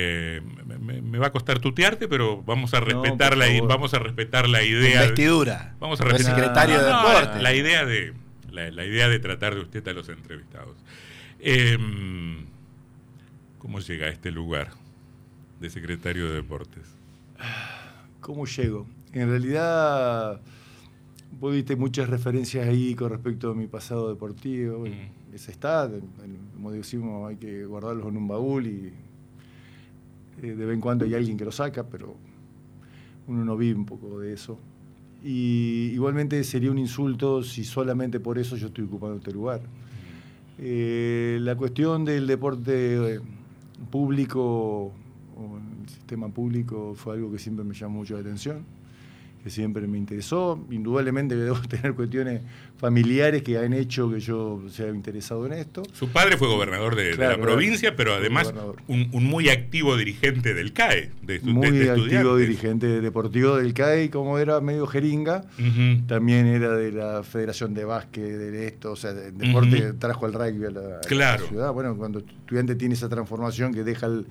Eh, me, va a costar tutearte, pero vamos a respetar la vamos a respetar la idea. Investidura. vamos a respetar secretario de deporte. La, idea de la, idea de tratar de usted a los entrevistados. Em, ¿Cómo llega a este lugar de secretario de deportes? ¿Cómo llego? En realidad, vos diste muchas referencias ahí con respecto a mi pasado deportivo. Mm. Ese está, como decimos, hay que guardarlos en un baúl y eh, de vez en cuando hay alguien que lo saca, pero uno no vive un poco de eso. Y igualmente sería un insulto si solamente por eso yo estoy ocupando este lugar. Eh, la cuestión del deporte eh, público o el sistema público fue algo que siempre me llamó mucho la atención que siempre me interesó. Indudablemente debo tener cuestiones familiares que han hecho que yo sea interesado en esto. Su padre fue gobernador de, la provincia, pero además un, muy activo dirigente del CAE. De, muy activo dirigente deportivo del CAE y como era medio jeringa, también era de la Federación de Básquet, de esto, o sea, el deporte trajo el rugby a la, claro. ciudad. Bueno, cuando el estudiante tiene esa transformación que deja el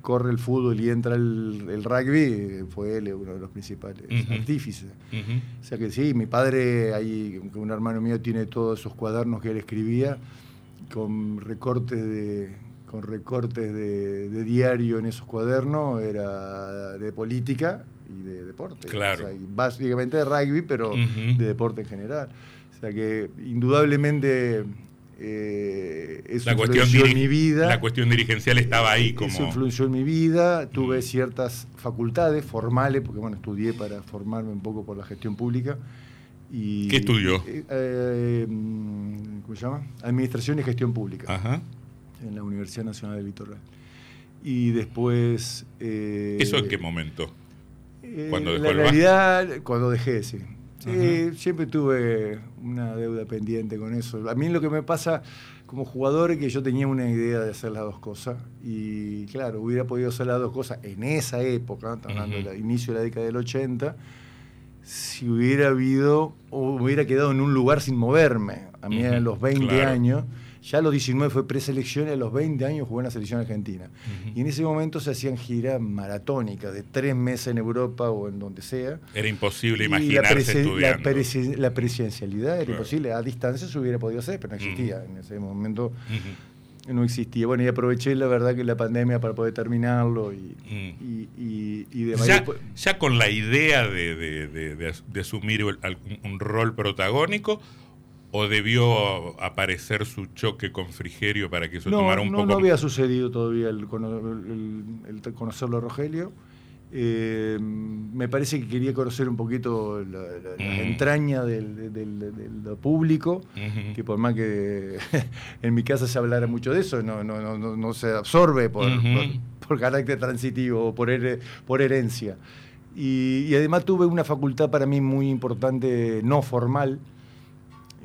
corre el fútbol y entra el, rugby, fue él uno de los principales artífices. O sea que sí, mi padre, ahí, un hermano mío tiene todos esos cuadernos que él escribía con recortes de con recortes de, diario en esos cuadernos, era de política y de deporte. Claro. básicamente de rugby, pero de deporte en general. O sea que indudablemente eh, eso la influenció en mi vida. La cuestión dirigencial estaba ahí como... Eso influenció en mi vida, tuve mm. ciertas facultades formales, porque bueno, estudié para formarme un poco por la gestión pública. Y, ¿Qué estudió? Eh, eh, ¿Cómo se llama? Administración y Gestión Pública. En la Universidad Nacional del Litoral. Y después... ¿Eso en qué momento? cuando dejó la realidad, cuando dejé, sí. Sí, siempre tuve una deuda pendiente con eso. A mí lo que me pasa como jugador es que yo tenía una idea de hacer las dos cosas y claro, hubiera podido hacer las dos cosas en esa época, hablando del inicio de la década del 80, si hubiera habido o hubiera quedado en un lugar sin moverme. A mí eran los 20 años ya a los 19 fue preselección y a los 20 años jugó en la selección argentina. Y en ese momento se hacían giras maratónicas de tres meses en Europa o en donde sea. Era imposible imaginarse la, la, presencialidad era imposible. A distancia se hubiera podido hacer, pero no existía. En ese momento no existía. Bueno, y aproveché la verdad que la pandemia para poder terminarlo y, y, ya, con la idea de, asumir un rol protagónico ¿O debió aparecer su choque con Frigerio para que eso tomara un no, poco? No había sucedido todavía el, conocerlo a Rogelio. Eh, me parece que quería conocer un poquito la, mm. entraña del, público, que por más que en mi casa se hablara mucho de eso, no, no, no, no se absorbe por, por, carácter transitivo o por, por herencia. Y, y además tuve una facultad para mí muy importante, no formal,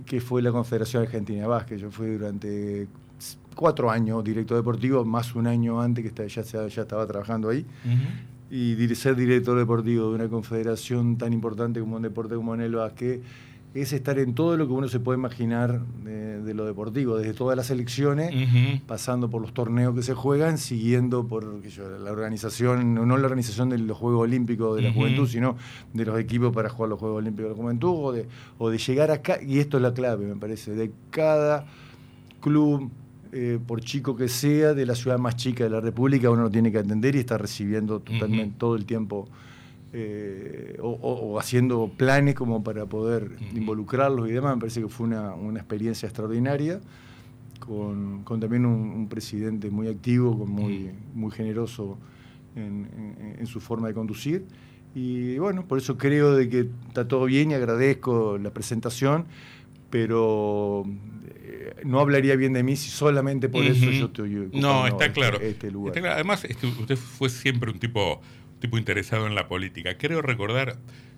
que fue la Confederación Argentina de Básquet. Yo fui durante cuatro años director deportivo, más un año antes que ya, ya estaba trabajando ahí. Y ser director deportivo de una confederación tan importante como un deporte como en el básquet es estar en todo lo que uno se puede imaginar de, lo deportivo, desde todas las elecciones, pasando por los torneos que se juegan, siguiendo por la organización, no la organización de los Juegos Olímpicos de la Juventud, sino de los equipos para jugar los Juegos Olímpicos de la Juventud, o de, o de llegar acá, y esto es la clave, me parece, de cada club, eh, por chico que sea, de la ciudad más chica de la República, uno lo tiene que atender y está recibiendo totalmente todo el tiempo eh, o, haciendo planes como para poder involucrarlos y demás. Me parece que fue una, experiencia extraordinaria, con, también un, presidente muy activo, con muy, muy generoso en, su forma de conducir. Y bueno, por eso creo de que está todo bien y agradezco la presentación, pero eh, no hablaría bien de mí si solamente por eso yo estoy No, está este, claro. Este lugar. Además, este, usted fue siempre un tipo tipo interesado en la política. Creo recordar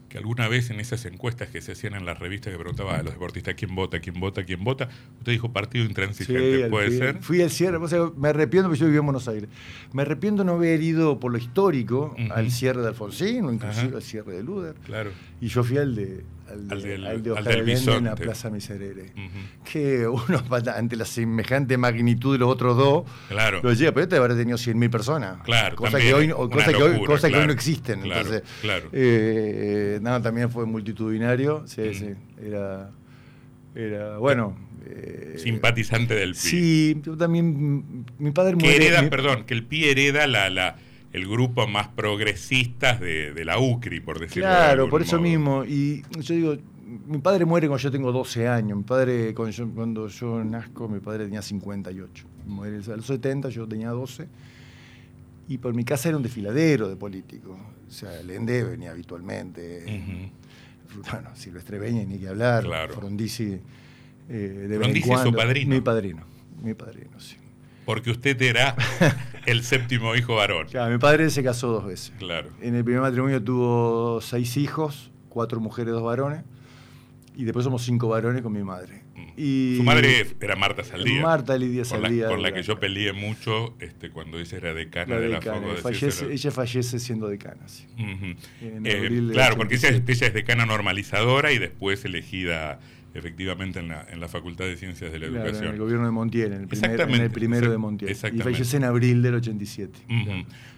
que alguna vez en esas encuestas que se hacían en las revistas que preguntaba a los deportistas quién vota, quién vota, quién vota, usted dijo partido intransigente, ¿puede ser? Fui al cierre, me arrepiento porque yo vivía en Buenos Aires. Me arrepiento no haber ido por lo histórico al cierre de Alfonsín o inclusive al cierre de Luder. Claro. Y yo fui al de, al de, al de, en la Plaza Miserere. Que uno, ante la semejante magnitud de los otros dos, claro. lo llega, pero este habrá tenido 100.000 personas. Claro, cosa que hoy, cosa que hoy, cosa que hoy no existen. Entonces, claro. Eh, nada, también fue multitudinario. Sí, sí. Era, era bueno. Eh, Simpatizante del PI. Sí, yo también. Mi padre muere. Que hereda, perdón, que el PI hereda la, la el grupo más progresistas de, de la UCRI, por decirlo Claro, por eso mismo. Y yo digo, mi padre muere cuando yo tengo 12 años. Mi padre, cuando yo, cuando yo nazco, mi padre tenía 58. Muere a los 70, yo tenía 12. Y por mi casa era un desfiladero de políticos. O sea, el ENDE venía habitualmente. Bueno, Silvestre Beña, ni que hablar. Claro. Frondizi. Eh, de Frondizi es su padrino. Mi padrino. Mi padrino, sí porque usted era el séptimo hijo varón. Claro, mi padre se casó dos veces. Claro. En el primer matrimonio tuvo seis hijos, cuatro mujeres, dos varones, y después somos cinco varones con mi madre. Mm. Y Su madre era Marta Saldía. Marta Lidia Saldía. Con la, que yo peleé mucho este, cuando ella era decana de la fallece, Ella fallece siendo decana, sí. Eh, claro, porque ella, ella, es decana normalizadora y después elegida efectivamente en la, en la Facultad de Ciencias de la Educación. En el gobierno de Montiel, en el, en el primero de Montiel. Y fallece en abril del 87.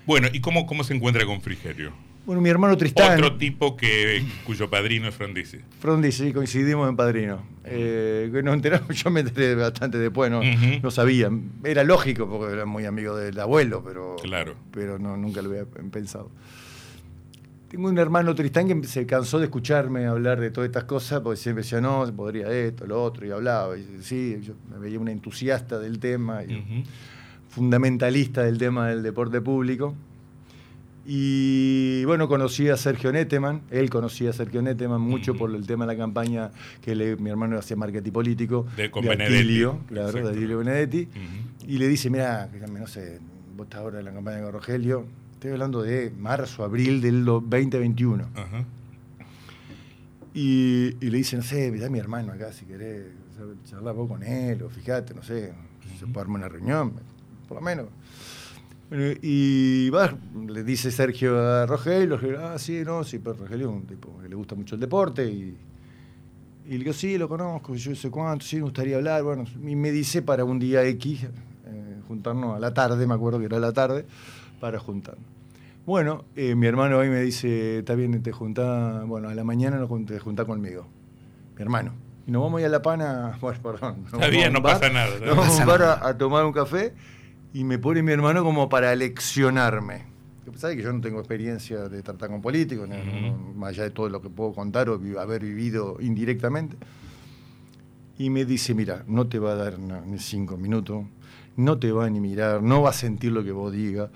Bueno, ¿y cómo, cómo se encuentra con Frigerio? Bueno, mi hermano Tristán. Otro tipo que, cuyo padrino es Frondizi. Frondizi, coincidimos en padrino. Eh, nos enteramos, yo me enteré bastante después, no, no sabía. Era lógico porque era muy amigo del abuelo, pero, claro. pero no, nunca lo había pensado. Tengo un hermano Tristán que se cansó de escucharme hablar de todas estas cosas, porque siempre decía, no, se podría esto, lo otro, y hablaba. Y sí, yo me veía un entusiasta del tema, y fundamentalista del tema del deporte público. Y bueno, conocí a Sergio Netteman, él conocía a Sergio Netteman mucho por el tema de la campaña que mi hermano hacía marketing político. De, con Benedetti. claro, de Atilio Benedetti. Y le dice, mira, no sé, vos estás ahora en la campaña con Rogelio, Estoy hablando de marzo, abril del 2021. Y, le dice, no sé, mirá a mi hermano acá si querés charlar vos con él, o fíjate, no sé, se puede armar una reunión, por lo menos. y va, le dice Sergio a Rogelio, ah, sí, no, sí, pero Rogelio es un tipo que le gusta mucho el deporte y, y le digo, sí, lo conozco, yo sé cuánto, sí, me gustaría hablar, bueno, y me dice para un día X, eh, juntarnos a la tarde, me acuerdo que era la tarde, para juntarnos. Bueno, eh, mi hermano hoy me dice, está bien, te juntá, bueno, a la mañana te juntá conmigo. Mi hermano. Y nos vamos a ir a La Pana, bueno, perdón. Está bien, no pasa nada. Nos vamos a, a, tomar un café y me pone mi hermano como para leccionarme. Sabe que yo no tengo experiencia de tratar con políticos, más allá de todo lo que puedo contar o haber vivido indirectamente. Y me dice, mira, no te va a dar ni cinco minutos, no te va a ni mirar, no va a sentir lo que vos digas.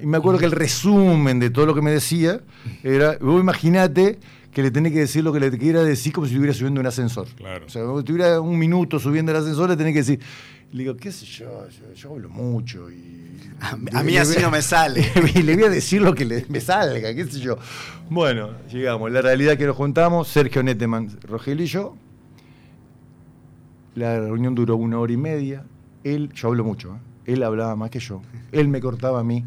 Y me acuerdo que el resumen de todo lo que me decía era, vos imaginate que le tenés que decir lo que le quiera decir como si estuviera subiendo un ascensor. Claro. O sea, si estuviera un minuto subiendo el ascensor, le tenés que decir, le digo, qué sé yo, yo, hablo mucho y... A, mí así no me sale. y le voy a decir lo que le, me salga, qué sé yo. Bueno, llegamos. La realidad que nos juntamos, Sergio Netteman, Rogelio y yo. La reunión duró una hora y media él, yo hablo mucho, ¿eh? él hablaba más que yo, él me cortaba a mí.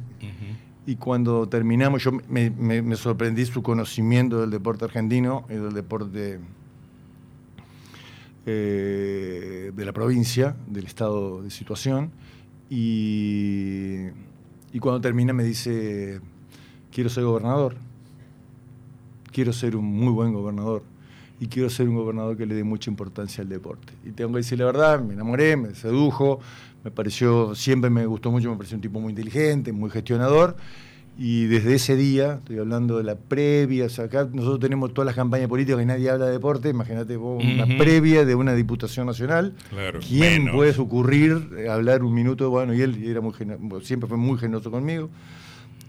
Y cuando terminamos, yo me, sorprendí su conocimiento del deporte argentino y del deporte eh, de la provincia, del estado de situación. Y, y cuando termina me dice, quiero ser gobernador, quiero ser un muy buen gobernador y quiero ser un gobernador que le dé mucha importancia al deporte. Y tengo que decir la verdad, me enamoré, me sedujo, me pareció, siempre me gustó mucho, me pareció un tipo muy inteligente, muy gestionador. Y desde ese día, estoy hablando de la previa, o sea, acá nosotros tenemos todas las campañas políticas y nadie habla de deporte, imagínate vos una previa de una diputación nacional. Claro, ¿Quién puede ocurrir hablar un minuto? Bueno, y él era muy siempre fue muy generoso conmigo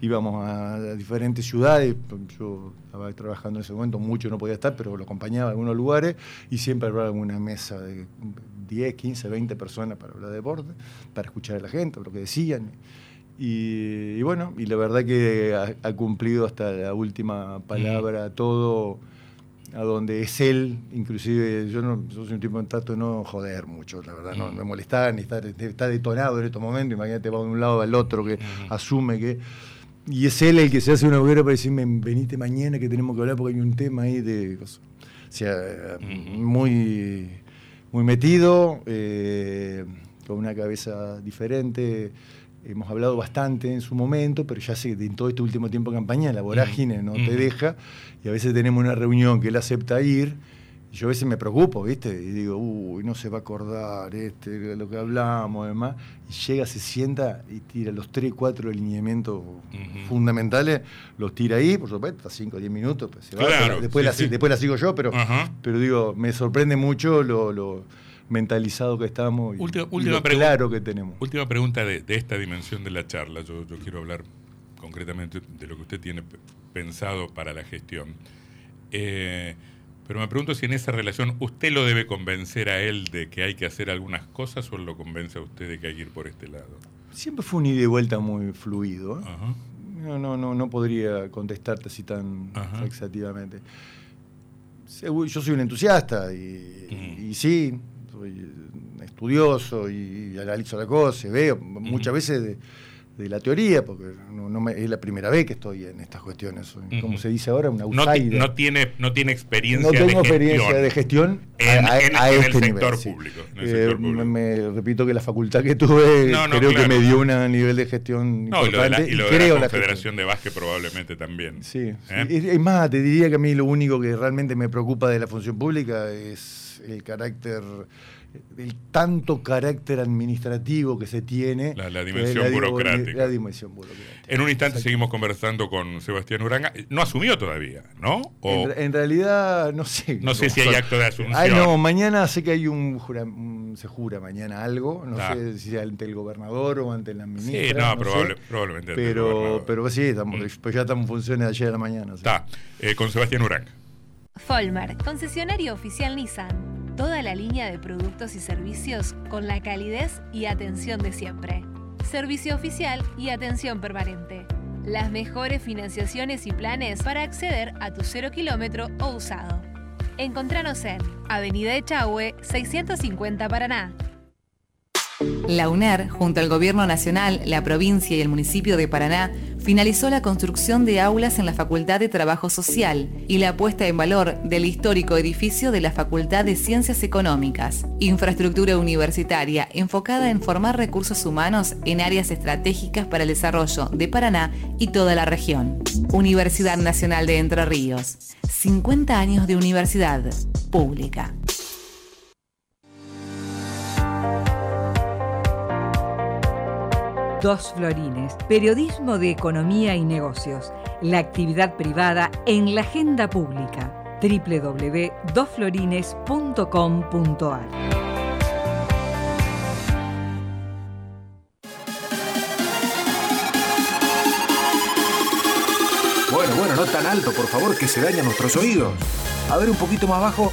íbamos a diferentes ciudades, yo estaba trabajando en ese momento, mucho no podía estar, pero lo acompañaba a algunos lugares y siempre hablaba en una mesa de 10, 15, 20 personas para hablar de deporte, para escuchar a la gente, lo que decían. Y, bueno, y la verdad que ha, cumplido hasta la última palabra todo a donde es él, inclusive yo no soy un tipo en trato de no joder mucho, la verdad, no me molestar ni estar, está detonado en estos momentos, imagínate va de un lado al otro que asume que y es él el que se hace una hoguera para decirme, venite mañana que tenemos que hablar porque hay un tema ahí de... sea, muy, muy metido, eh, con una cabeza diferente. Hemos hablado bastante en su momento, pero ya sé que en todo este último tiempo de campaña la vorágine no te deja. Y a veces tenemos una reunión que él acepta ir yo a veces me preocupo, ¿viste? Y digo, uy, no se va a acordar este, lo que hablamos, demás. Y llega, se sienta y tira los tres, cuatro alineamientos fundamentales, los tira ahí, por supuesto, a cinco o diez minutos, pues se va. Después, la, después la sigo yo, pero, pero digo, me sorprende mucho lo, mentalizado que estamos y, lo claro que tenemos. Última pregunta de, esta dimensión de la charla. Yo, yo quiero hablar concretamente de lo que usted tiene pensado para la gestión. Eh, pero me pregunto si en esa relación usted lo debe convencer a él de que hay que hacer algunas cosas o lo convence a usted de que hay que ir por este lado. Siempre fue un ida y vuelta muy fluido. ¿eh? No, no, no, no podría contestarte así tan exactamente. Yo soy un entusiasta y, sí, soy estudioso y analizo la cosa, veo muchas veces de, de la teoría, porque no, es la primera vez que estoy en estas cuestiones. Como se dice ahora, un outsider. No, tiene, no tiene experiencia no tengo experiencia de gestión en, el este sector público. Eh, me, repito que la facultad que tuve creo que me dio un nivel de gestión importante. Y, lo de la, Federación de Básquet probablemente también. Sí. ¿Eh? Es más, te diría que a mí lo único que realmente me preocupa de la función pública es el carácter el tanto carácter administrativo que se tiene. La, dimensión, burocrática. dimensión burocrática. En un instante seguimos conversando con Sebastián Uranga. No asumió todavía, ¿no? En, realidad, no sé. No, sé si hay acto de asunción. Ah, no, mañana sé que hay un, se jura mañana algo. No ah. sé si ante el gobernador o ante la ministra. Sí, no, probablemente. Pero, pero sí, estamos, mm. pues ya estamos en funciones de ayer a la mañana. Está, eh, con Sebastián Uranga. Folmer, concesionario oficial Nissan toda la línea de productos y servicios con la calidez y atención de siempre. Servicio oficial y atención permanente. Las mejores financiaciones y planes para acceder a tu cero kilómetro o usado. Encontranos en Avenida Echagüe 650 Paraná. La UNER, junto al Gobierno Nacional, la provincia y el municipio de Paraná, finalizó la construcción de aulas en la Facultad de Trabajo Social y la puesta en valor del histórico edificio de la Facultad de Ciencias Económicas. Infraestructura universitaria enfocada en formar recursos humanos en áreas estratégicas para el desarrollo de Paraná y toda la región. Universidad Nacional de Entre Ríos. 50 años de universidad pública. Dos Florines, periodismo de economía y negocios, la actividad privada en la agenda pública www.dosflorines.com.ar Bueno, bueno, no tan alto, por favor, que se dañan nuestros oídos. A ver, un poquito más bajo.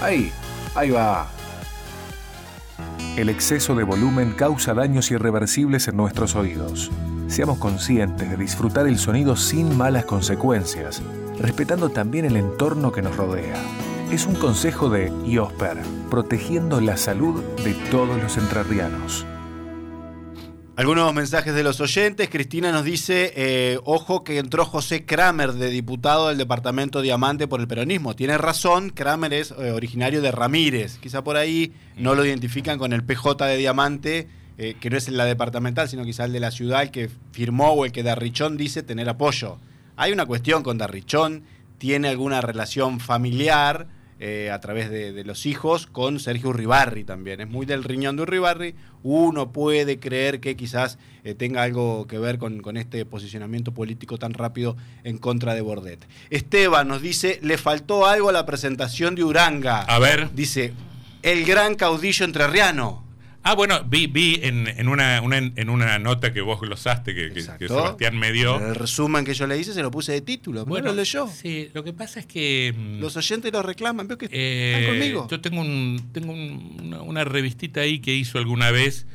Ahí, ahí va. El exceso de volumen causa daños irreversibles en nuestros oídos. Seamos conscientes de disfrutar el sonido sin malas consecuencias, respetando también el entorno que nos rodea. Es un consejo de IOSPER, protegiendo la salud de todos los entrerrianos. Algunos mensajes de los oyentes. Cristina nos dice, eh, ojo que entró José Kramer de diputado del departamento Diamante por el peronismo. Tiene razón, Kramer es eh, originario de Ramírez. Quizá por ahí no lo identifican con el PJ de Diamante, eh, que no es la departamental, sino quizá el de la ciudad, el que firmó o el que Darrichón dice tener apoyo. Hay una cuestión con Darrichón, tiene alguna relación familiar eh, a través de, los hijos con Sergio Uribarri también. Es muy del riñón de Uribarri. Uno puede creer que quizás eh, tenga algo que ver con, con, este posicionamiento político tan rápido en contra de Bordet. Esteban nos dice, le faltó algo a la presentación de Uranga. A ver. Dice, el gran caudillo entrerriano. Ah, bueno, vi, vi en, una, en una nota que vos glosaste, que, Sebastián me dio. el resumen que yo le hice se lo puse de título. Bueno, lo leyó. Sí, lo que pasa es que. Mm, Los oyentes lo reclaman, veo que eh, están conmigo. Yo tengo, un, tengo una, revistita ahí que hizo alguna vez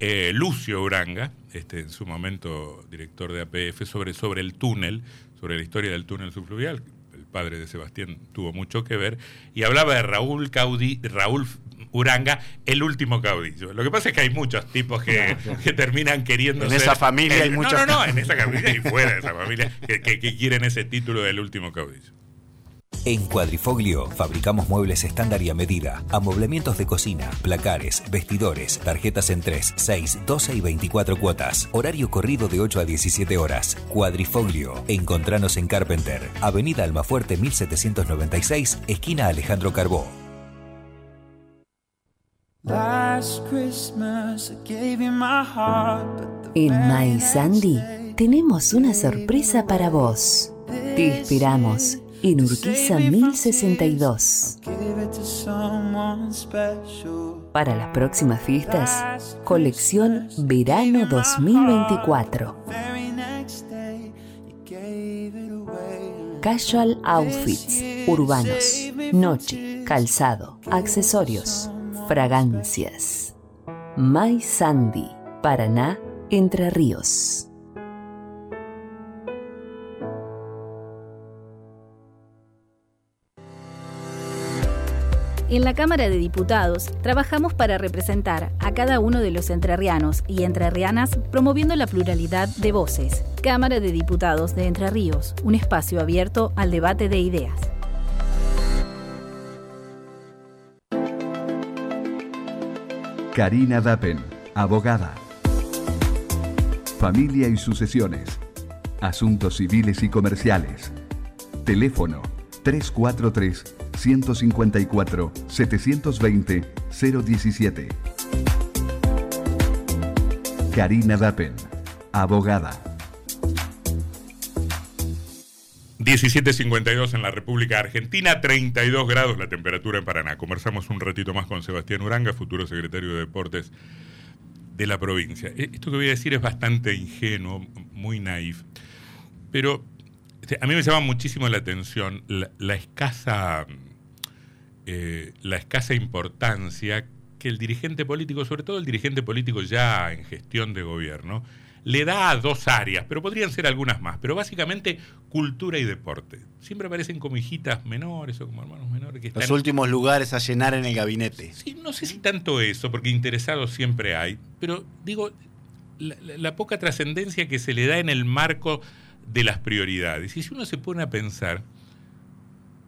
eh, Lucio Uranga, este, en su momento director de APF, sobre, sobre el túnel, sobre la historia del túnel subfluvial el padre de Sebastián tuvo mucho que ver, y hablaba de Raúl Caudi, Raúl Uranga, el último caudillo. Lo que pasa es que hay muchos tipos que, terminan queriendo en esa familia hay muchos. No, no, no, en esa familia y fuera de esa familia que, quieren ese título del último caudillo. En Cuadrifoglio fabricamos muebles estándar y a medida, amoblamientos de cocina, placares, vestidores, tarjetas en 3, 6, 12 y 24 cuotas. Horario corrido de 8 a 17 horas. Cuadrifoglio. Encontranos en Carpenter, Avenida Almafuerte 1796, esquina Alejandro Carbó. En My Sandy tenemos una sorpresa para vos. Te esperamos en Urquiza 1062. Para las próximas fiestas, colección Verano 2024. Casual outfits, urbanos, noche, calzado, accesorios, fragancias. My Sandy, Paraná, Entre Ríos. En la Cámara de Diputados trabajamos para representar a cada uno de los entrerrianos y entrerrianas promoviendo la pluralidad de voces. Cámara de Diputados de Entre Ríos, un espacio abierto al debate de ideas. Karina Dapen, abogada. Familia y sucesiones. Asuntos civiles y comerciales. Teléfono 343 154 720 017. Karina Dapen, abogada. 17.52 en la República Argentina, 32 grados la temperatura en Paraná. Conversamos un ratito más con Sebastián Uranga, futuro secretario de Deportes de la provincia. E, esto que voy a decir es bastante ingenuo, muy naif, pero a mí me llama muchísimo la atención la escasa eh, la escasa importancia que el dirigente político, sobre todo el dirigente político ya en gestión de gobierno, le da a dos áreas, pero podrían ser algunas más, pero básicamente cultura y deporte. Siempre aparecen como hijitas menores o como hermanos menores que Los últimos lugares a llenar en el gabinete. Sí, no sé si tanto eso, porque interesados siempre hay, pero digo, la, poca trascendencia que se le da en el marco de las prioridades. Y si uno se pone a pensar,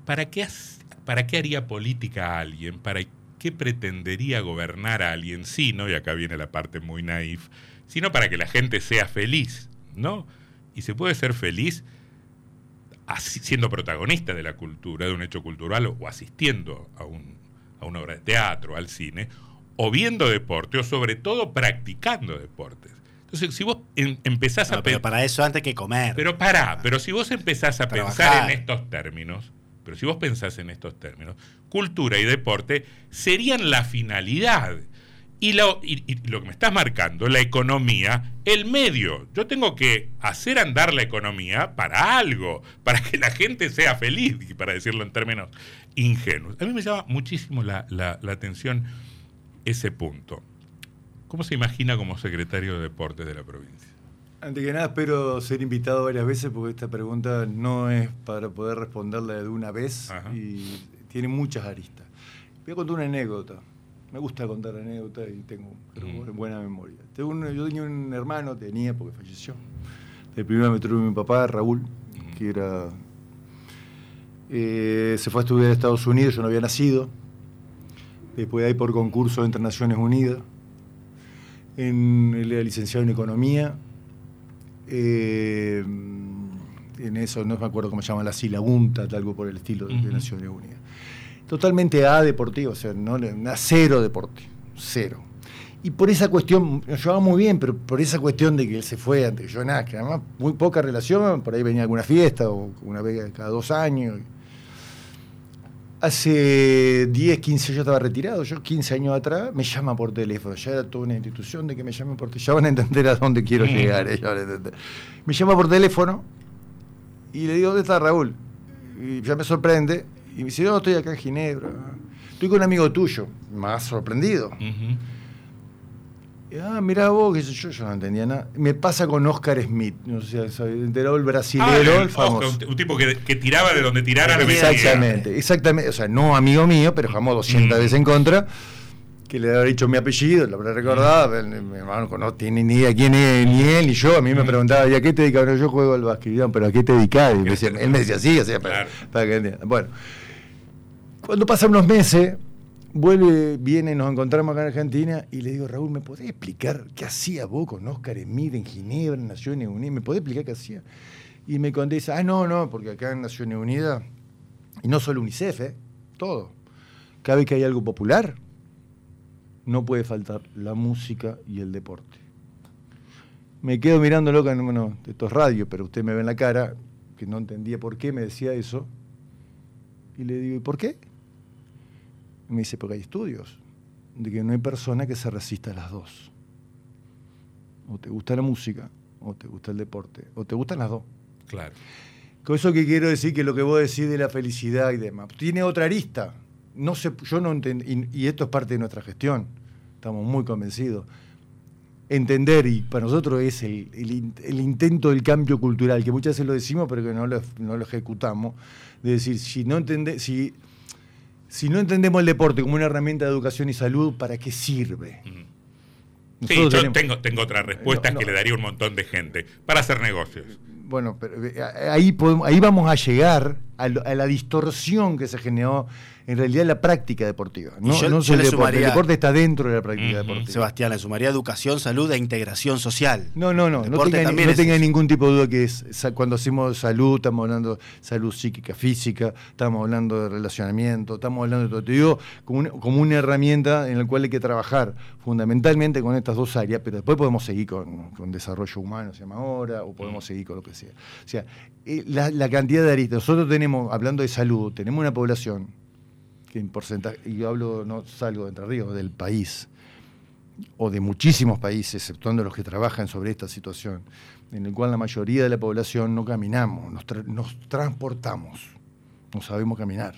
¿para qué ¿para qué haría política a alguien? ¿Para qué pretendería gobernar a alguien? Sino, y acá viene la parte muy naif, sino para que la gente sea feliz, ¿no? Y se puede ser feliz siendo protagonista de la cultura, de un hecho cultural, o asistiendo a, a una obra de teatro, al cine, o viendo deporte, o sobre todo practicando deportes. Entonces, si vos em, empezás a... Pero para eso antes que comer. Pero pará, pero si vos empezás a pensar en estos términos, pero si vos pensás en estos términos, cultura y deporte serían la finalidad. Y lo, lo, que me estás marcando, la economía, el medio. Yo tengo que hacer andar la economía para algo, para que la gente sea feliz, para decirlo en términos ingenuos. A mí me llama muchísimo la, la atención ese punto. ¿Cómo se imagina como secretario de Deportes de la provincia? Antes que nada, espero ser invitado varias veces porque esta pregunta no es para poder responderla de una vez y tiene muchas aristas. Voy a contar una anécdota. Me gusta contar anécdotas y tengo buena memoria. yo tenía un hermano, tenía porque falleció. El primero me tuvo mi papá, Raúl, que era. Eh, se fue a estudiar a Estados Unidos, yo no había nacido. Después de ahí por concurso entre Naciones Unidas. En, él era licenciado en Economía eh, en eso no me acuerdo cómo se llama, la silagunta, algo por el estilo de, Naciones Unidas. Totalmente A deportivo, o sea, no, a cero deporte, cero. Y por esa cuestión, nos llevaba muy bien, pero por esa cuestión de que él se fue antes que yo, nada, que además muy poca relación, por ahí venía alguna fiesta o una vez cada dos años. Hace 10, 15 yo estaba retirado, yo 15 años atrás me llama por teléfono, ya era toda una institución de que me llamen por teléfono, ya van a entender a dónde quiero llegar. Eh, me llama por teléfono y le digo, ¿dónde está Raúl? Y ya me sorprende y me dice, no, estoy acá en Ginebra, estoy con un amigo tuyo, más sorprendido. Ah, mirá vos, que yo, yo no entendía nada. Me pasa con Oscar Smith, no sé si enterado el brasilero, ah, el famoso. un, tipo que, tiraba de donde tirara Exactamente, exactamente. O sea, no amigo mío, pero jamás 200 veces en contra. que le había dicho mi apellido, lo habrá recordado, mi hermano no tiene ni idea quién es, ni él ni yo, a mí me preguntaba, ¿y a qué te dedicas? Bueno, yo juego al básquet, pero ¿a qué te dedicas? Y me decía, él me decía sí, o sea, para, para que. Bueno, cuando pasan unos meses, vuelve, viene, nos encontramos acá en Argentina y le digo, Raúl, ¿me podés explicar qué hacía vos con Oscar Emid en Ginebra, en Naciones Unidas? ¿Me podés explicar qué hacía? Y me contesta, ah, no, no, porque acá en Naciones Unidas, y no solo UNICEF, ¿eh? todo, cada vez que hay algo popular, no puede faltar la música y el deporte. Me quedo mirándolo con bueno, estos radios, pero usted me ve en la cara, que no entendía por qué me decía eso. Y le digo, ¿y por qué? Y me dice, porque hay estudios de que no hay persona que se resista a las dos. O te gusta la música, o te gusta el deporte, o te gustan las dos. Claro. Con eso que quiero decir que lo que vos decís de la felicidad y demás, tiene otra arista. No sé, yo no entendí, y esto es parte de nuestra gestión estamos muy convencidos. Entender, y para nosotros es el, intento del cambio cultural, que muchas veces lo decimos, pero que no lo, no lo ejecutamos, de decir, si no, entende, si, si no entendemos el deporte como una herramienta de educación y salud, ¿para qué sirve? Sí, yo tengo, tengo otras respuestas que le daría un montón de gente para hacer negocios. Bueno, pero eh, ahí, ahí vamos a llegar a, la distorsión que se generó en realidad la práctica deportiva. No, yo, no yo el, le deporte, sumaría, el deporte está dentro de la práctica deportiva. Sebastián, le sumaría educación, salud e integración social. No, no, no. No tenga, no tenga ningún tipo de duda que es cuando hacemos salud, estamos hablando de salud psíquica, física, estamos hablando de relacionamiento, estamos hablando de todo. Te digo, como, como una herramienta en la cual hay que trabajar fundamentalmente con estas dos áreas, pero después podemos seguir con, con desarrollo humano, se llama ahora, o podemos seguir con lo que sea. O sea, eh, la, la cantidad de aristas. Nosotros tenemos, hablando de salud, tenemos una población en porcentaje, y yo hablo, no salgo de Entre Ríos, del país, o de muchísimos países, exceptuando los que trabajan sobre esta situación, en el cual la mayoría de la población no caminamos, nos, nos transportamos, no sabemos caminar.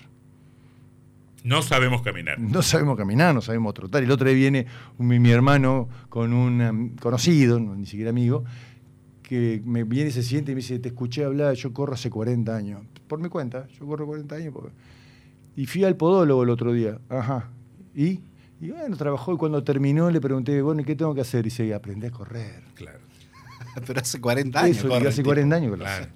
No sabemos caminar. No sabemos caminar, no sabemos trotar. El otro día viene mi, mi hermano con un conocido, ni siquiera amigo, que me viene y se siente y me dice, te escuché hablar, yo corro hace 40 años. Por mi cuenta, yo corro 40 años. Porque... Y fui al podólogo el otro día. Ajá. ¿Y? Y bueno, trabajó y cuando terminó le pregunté, bueno, ¿y qué tengo que hacer? Y dice, aprendí a correr. Claro. Pero hace 40 años. Eso, hace 40 años que lo claro.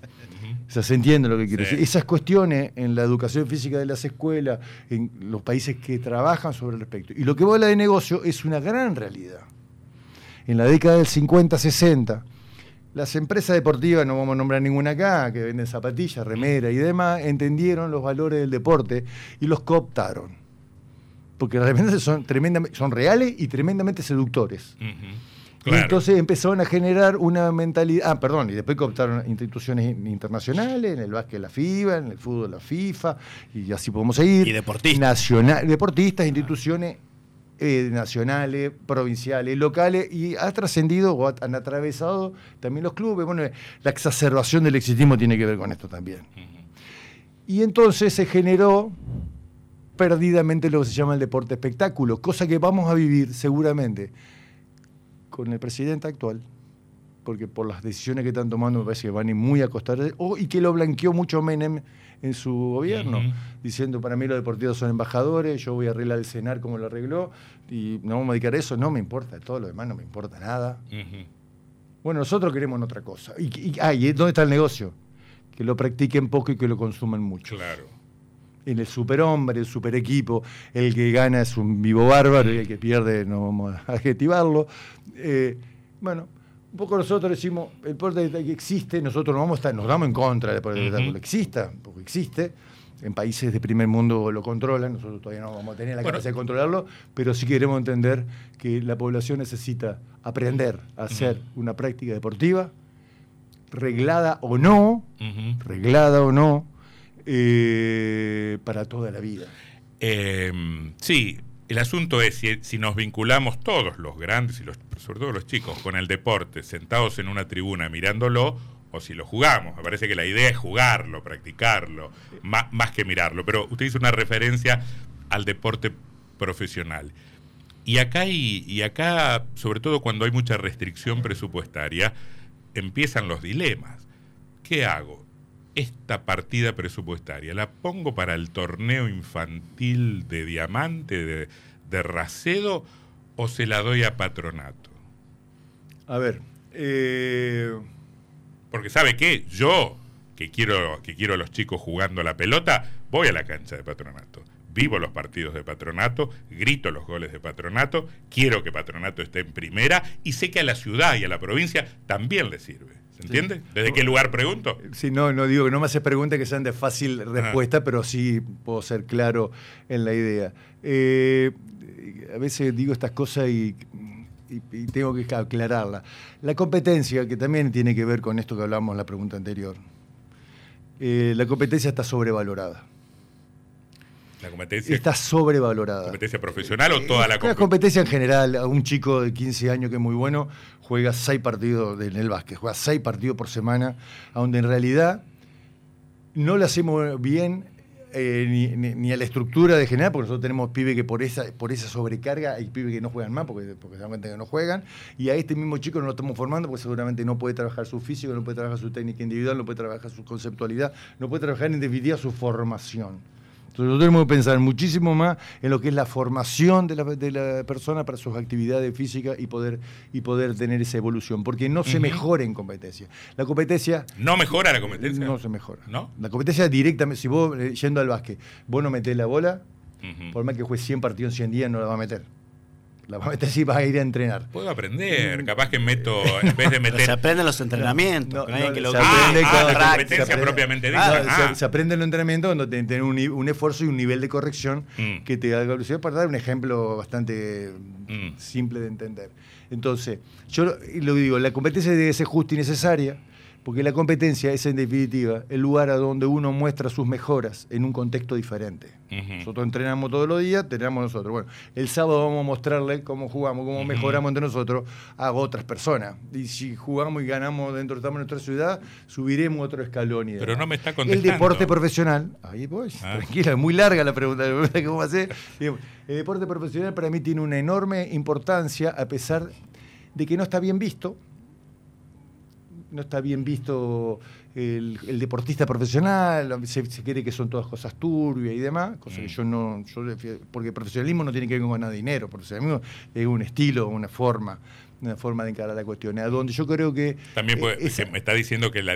O sea, se entiende lo que quiero decir. Esas cuestiones en la educación física de las escuelas, en los países que trabajan sobre el respecto. Y lo que habla de negocio es una gran realidad. En la década del 50, 60, las empresas deportivas, no vamos a nombrar ninguna acá, que venden zapatillas, remera y demás, entendieron los valores del deporte y los cooptaron. Porque realmente son, tremendamente, son reales y tremendamente seductores. y entonces empezaron a generar una mentalidad. Ah, perdón, y después cooptaron instituciones internacionales, en el básquet la FIBA, en el fútbol la FIFA, y así podemos seguir. Y deportistas. Nacional, deportistas, instituciones eh, nacionales, provinciales, locales, y ha trascendido o han atravesado también los clubes. Bueno, la exacerbación del exitismo tiene que ver con esto también. Y entonces se generó perdidamente lo que se llama el deporte espectáculo, cosa que vamos a vivir seguramente con el presidente actual, porque por las decisiones que están tomando me parece que van muy a costar, y que lo blanqueó mucho Menem en su gobierno, diciendo para mí los deportivos son embajadores, yo voy a arreglar el cenar como lo arregló, y no vamos a dedicar a eso, no me importa, todo lo demás no me importa nada. Bueno, nosotros queremos otra cosa. Y, y, ¿dónde está el negocio? Que lo practiquen poco y que lo consuman mucho. Claro. En el superhombre, el super equipo, el que gana es un vivo bárbaro y el que pierde no vamos a adjetivarlo. Eh, bueno, un poco nosotros decimos, el deporte que existe, nosotros no vamos a estar, nos damos en contra del deporte uh exista, porque existe. En países de primer mundo lo controlan, nosotros todavía no vamos a tener la capacidad de controlarlo, pero sí queremos entender que la población necesita aprender a hacer una práctica deportiva, reglada o no, reglada o no, eh, para toda la vida. Em, sí, el asunto es si, nos vinculamos todos, los grandes y los, sobre todo los chicos, con el deporte, sentados en una tribuna mirándolo, o si lo jugamos. Me parece que la idea es jugarlo, practicarlo, más, que mirarlo. Pero usted hizo una referencia al deporte profesional. Y acá, y acá, sobre todo cuando hay mucha restricción presupuestaria, empiezan los dilemas. ¿Qué hago? Esta partida presupuestaria? ¿La pongo para el torneo infantil de diamante de Racedo o se la doy a Patronato? A ver. Eh, Porque ¿sabe qué? Yo, que quiero, que quiero a los chicos jugando a la pelota, voy a la cancha de Patronato. Vivo los partidos de Patronato, grito los goles de Patronato, quiero que Patronato esté en primera y sé que a la ciudad y a la provincia también le sirve. ¿Se entiende? ¿Desde qué lugar pregunto? Sí, no, no digo que no me haces preguntas que sean de fácil respuesta, pero sí puedo ser claro en la idea. Eh, a veces digo estas cosas y, y, tengo que aclararla. La competencia, que también tiene que ver con esto que hablamos en la pregunta anterior, eh, la competencia está sobrevalorada. La competencia. Está sobrevalorada. ¿Competencia profesional o toda la competencia? La competencia en general. Un chico de 15 años que es muy bueno juega seis partidos en el básquet, juega seis partidos por semana, donde en realidad no le hacemos bien eh, ni, a la estructura de general, porque nosotros tenemos pibes que por esa, por esa sobrecarga hay pibes que no juegan más porque, porque se dan cuenta que no juegan, y a este mismo chico no lo estamos formando porque seguramente no puede trabajar su físico, no puede trabajar su técnica individual, no puede trabajar su conceptualidad, no puede trabajar en definitiva su formación. Entonces nosotros tenemos que pensar muchísimo más en lo que es la formación de la, persona para sus actividades físicas y poder, y poder tener esa evolución, porque no se mejora en competencia. La competencia... ¿No mejora la competencia? No se mejora. ¿No? La competencia directamente, si vos, eh, yendo al básquet, vos no metés la bola, por más que juegues 100 partidos en 100 días, no la va a meter. La meter si vas a ir a entrenar. Puedo aprender, capaz que meto, en vez de meter. se aprenden los entrenamientos. No, que lo se aprende ah, ah, la competencia propiamente dicha. Ah. Se, aprende en los entrenamientos donde tenés un, un, esfuerzo y un nivel de corrección mm. que te haga evolución. Para dar un ejemplo bastante mm. simple de entender. Entonces, yo lo digo, la competencia debe ser justa y necesaria porque la competencia es en definitiva el lugar a donde uno muestra sus mejoras en un contexto diferente. Nosotros entrenamos todos los días, entrenamos nosotros. Bueno, el sábado vamos a mostrarle cómo jugamos, cómo mejoramos entre nosotros a otras personas. Y si jugamos y ganamos dentro de nuestra ciudad, subiremos otro escalón. Y Pero no me está contestando. El deporte profesional, ahí voy, ah. tranquila, es muy larga la pregunta, ¿cómo hacer? El deporte profesional para mí tiene una enorme importancia a pesar de que no está bien visto no está bien visto el, deportista profesional, se, quiere que son todas cosas turbias y demás, cosa que mm. yo no, porque el profesionalismo no tiene que ver con ganar dinero, profesionalismo es un estilo, una forma, una forma de encarar la cuestión, a donde yo creo que... También eh, me está diciendo que la,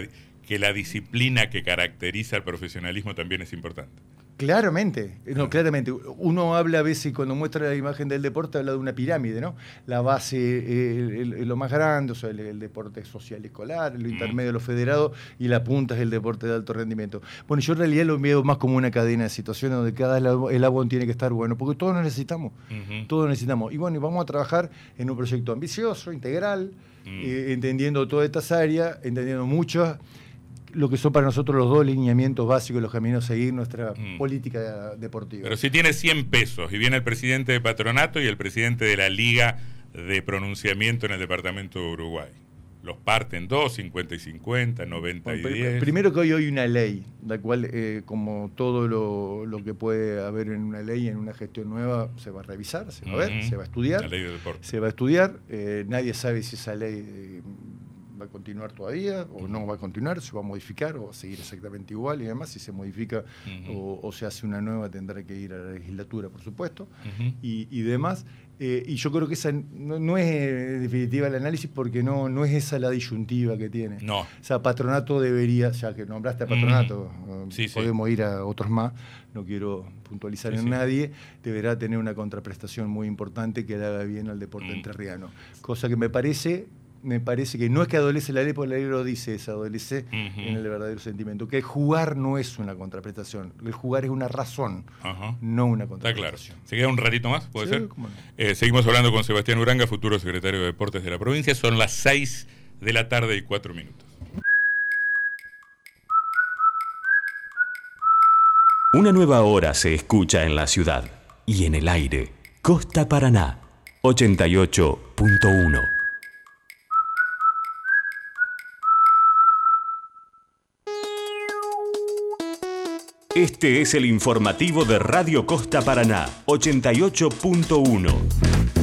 que la disciplina que caracteriza al profesionalismo también es importante. Claramente, no, claramente. Uno habla a veces, cuando muestra la imagen del deporte, habla de una pirámide, ¿no? La base es eh, lo más grande, o sea, el, deporte social escolar, lo intermedio, lo federado, y la punta es el deporte de alto rendimiento. Bueno, yo en realidad lo veo más como una cadena de situaciones donde cada el agua tiene que estar bueno, porque todos lo necesitamos, todos necesitamos. Y bueno, vamos a trabajar en un proyecto ambicioso, integral, mm. eh, entendiendo todas estas áreas, entendiendo muchas lo que son para nosotros los dos lineamientos básicos, los caminos a seguir nuestra mm. política deportiva. Pero si tiene 100 pesos y viene el presidente de patronato y el presidente de la Liga de Pronunciamiento en el Departamento de Uruguay. Los parten dos, 50 y 50, 90 y 10. Primero que hoy hay una ley, la cual, eh, como todo lo, que puede haber en una ley, en una gestión nueva, se va a revisar, se va a ver, se va a estudiar. La ley de deporte. Se va a estudiar. Eh, nadie sabe si esa ley eh, va a continuar todavía o no va a continuar, se va a modificar o va a seguir exactamente igual y además si se modifica o, se hace una nueva tendrá que ir a la legislatura, por supuesto, y, demás. Eh, y yo creo que esa no, es en definitiva el análisis porque no, no es esa la disyuntiva que tiene. No. O sea, patronato debería, ya que nombraste a patronato, podemos ir a otros más, no quiero puntualizar en nadie, deberá tener una contraprestación muy importante que le haga bien al deporte mm. entrerriano. Cosa que me parece me parece que no es que adolece la ley, porque la ley lo dice, es adolece en el verdadero sentimiento. Que el jugar no es una contraprestación, el jugar es una razón, no una contraprestación. Está claro. ¿Se queda un ratito más? ¿Puede ser? Eh, seguimos hablando con Sebastián Uranga, futuro secretario de Deportes de la provincia. Son las 6 de la tarde y 4 minutos. Una nueva hora se escucha en la ciudad y en el aire. Costa Paraná, 88.1. Este es el informativo de Radio Costa Paraná, 88.1.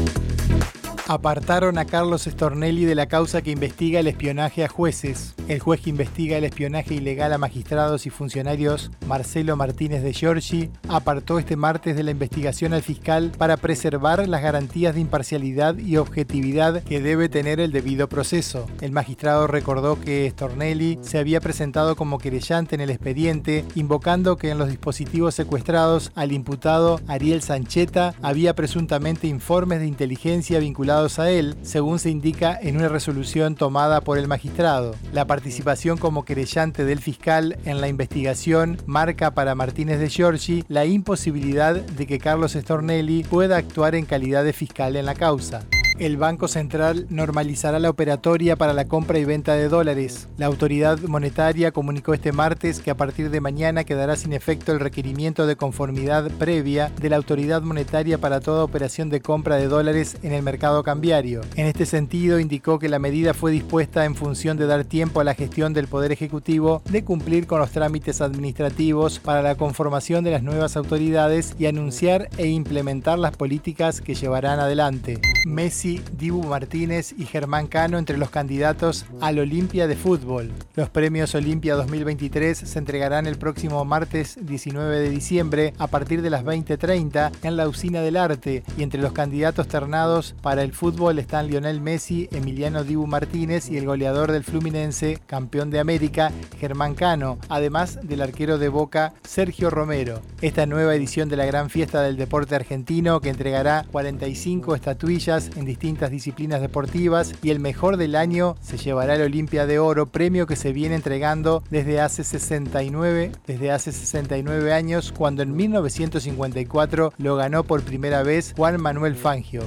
Apartaron a Carlos Stornelli de la causa que investiga el espionaje a jueces. El juez que investiga el espionaje ilegal a magistrados y funcionarios, Marcelo Martínez de Giorgi, apartó este martes de la investigación al fiscal para preservar las garantías de imparcialidad y objetividad que debe tener el debido proceso. El magistrado recordó que Stornelli se había presentado como querellante en el expediente, invocando que en los dispositivos secuestrados al imputado Ariel Sancheta había presuntamente informes de inteligencia vinculados a él, según se indica en una resolución tomada por el magistrado. La participación como querellante del fiscal en la investigación marca para Martínez de Giorgi la imposibilidad de que Carlos Stornelli pueda actuar en calidad de fiscal en la causa el Banco Central normalizará la operatoria para la compra y venta de dólares. La autoridad monetaria comunicó este martes que a partir de mañana quedará sin efecto el requerimiento de conformidad previa de la autoridad monetaria para toda operación de compra de dólares en el mercado cambiario. En este sentido, indicó que la medida fue dispuesta en función de dar tiempo a la gestión del Poder Ejecutivo de cumplir con los trámites administrativos para la conformación de las nuevas autoridades y anunciar e implementar las políticas que llevarán adelante. Messi, Dibu Martínez y Germán Cano entre los candidatos al Olimpia de Fútbol. Los premios Olimpia 2023 se entregarán el próximo martes 19 de diciembre a partir de las 20.30 en la Usina del Arte y entre los candidatos ternados para el fútbol están Lionel Messi, Emiliano Dibu Martínez y el goleador del Fluminense, campeón de América, Germán Cano, además del arquero de Boca, Sergio Romero. Esta nueva edición de la gran fiesta del deporte argentino que entregará 45 estatuillas en distintas disciplinas deportivas y el mejor del año se llevará el Olimpia de Oro, premio que se viene entregando desde hace 69, desde hace 69 años, cuando en 1954 lo ganó por primera vez Juan Manuel Fangio.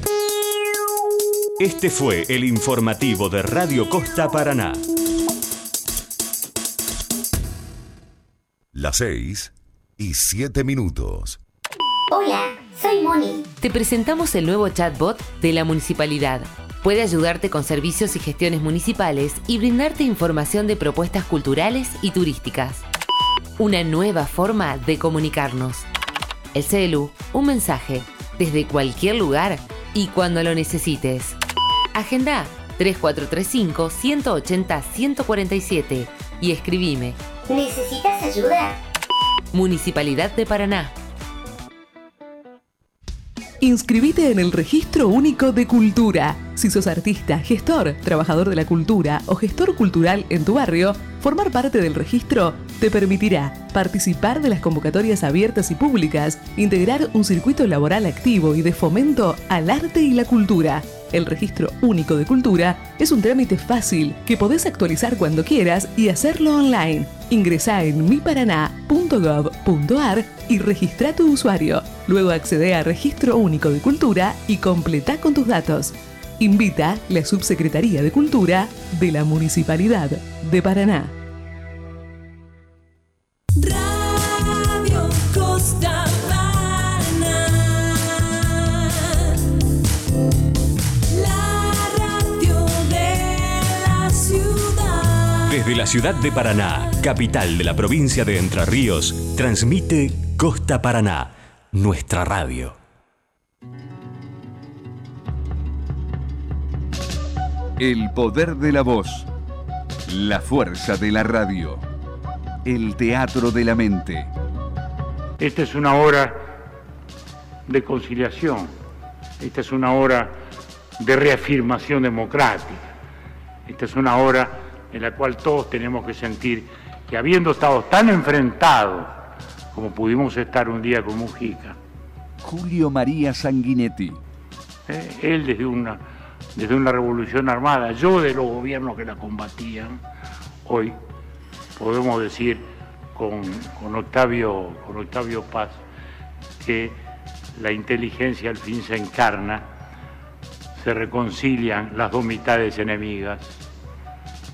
Este fue el informativo de Radio Costa Paraná. Las 6 y 7 minutos. Hola. Soy Moni. Te presentamos el nuevo chatbot de la municipalidad. Puede ayudarte con servicios y gestiones municipales y brindarte información de propuestas culturales y turísticas. Una nueva forma de comunicarnos. El CELU, un mensaje, desde cualquier lugar y cuando lo necesites. Agenda 3435 180 147 y escribime. ¿Necesitas ayuda? Municipalidad de Paraná. Inscribite en el Registro Único de Cultura. Si sos artista, gestor, trabajador de la cultura o gestor cultural en tu barrio, formar parte del registro te permitirá participar de las convocatorias abiertas y públicas, integrar un circuito laboral activo y de fomento al arte y la cultura. El Registro Único de Cultura es un trámite fácil que podés actualizar cuando quieras y hacerlo online. Ingresa en miparaná.gov.ar y registra tu usuario. Luego accede a Registro Único de Cultura y completa con tus datos. Invita la Subsecretaría de Cultura de la Municipalidad de Paraná. La ciudad de Paraná, capital de la provincia de Entre Ríos, transmite Costa Paraná, nuestra radio. El poder de la voz. La fuerza de la radio. El teatro de la mente. Esta es una hora de conciliación, esta es una hora de reafirmación democrática, esta es una hora en la cual todos tenemos que sentir que habiendo estado tan enfrentados como pudimos estar un día con Mujica, Julio María Sanguinetti. eh, él desde una, desde una revolución armada, yo de los gobiernos que la combatían, hoy podemos decir con, con Octavio, con Octavio Paz que la inteligencia al fin se encarna, se reconcilian las dos mitades enemigas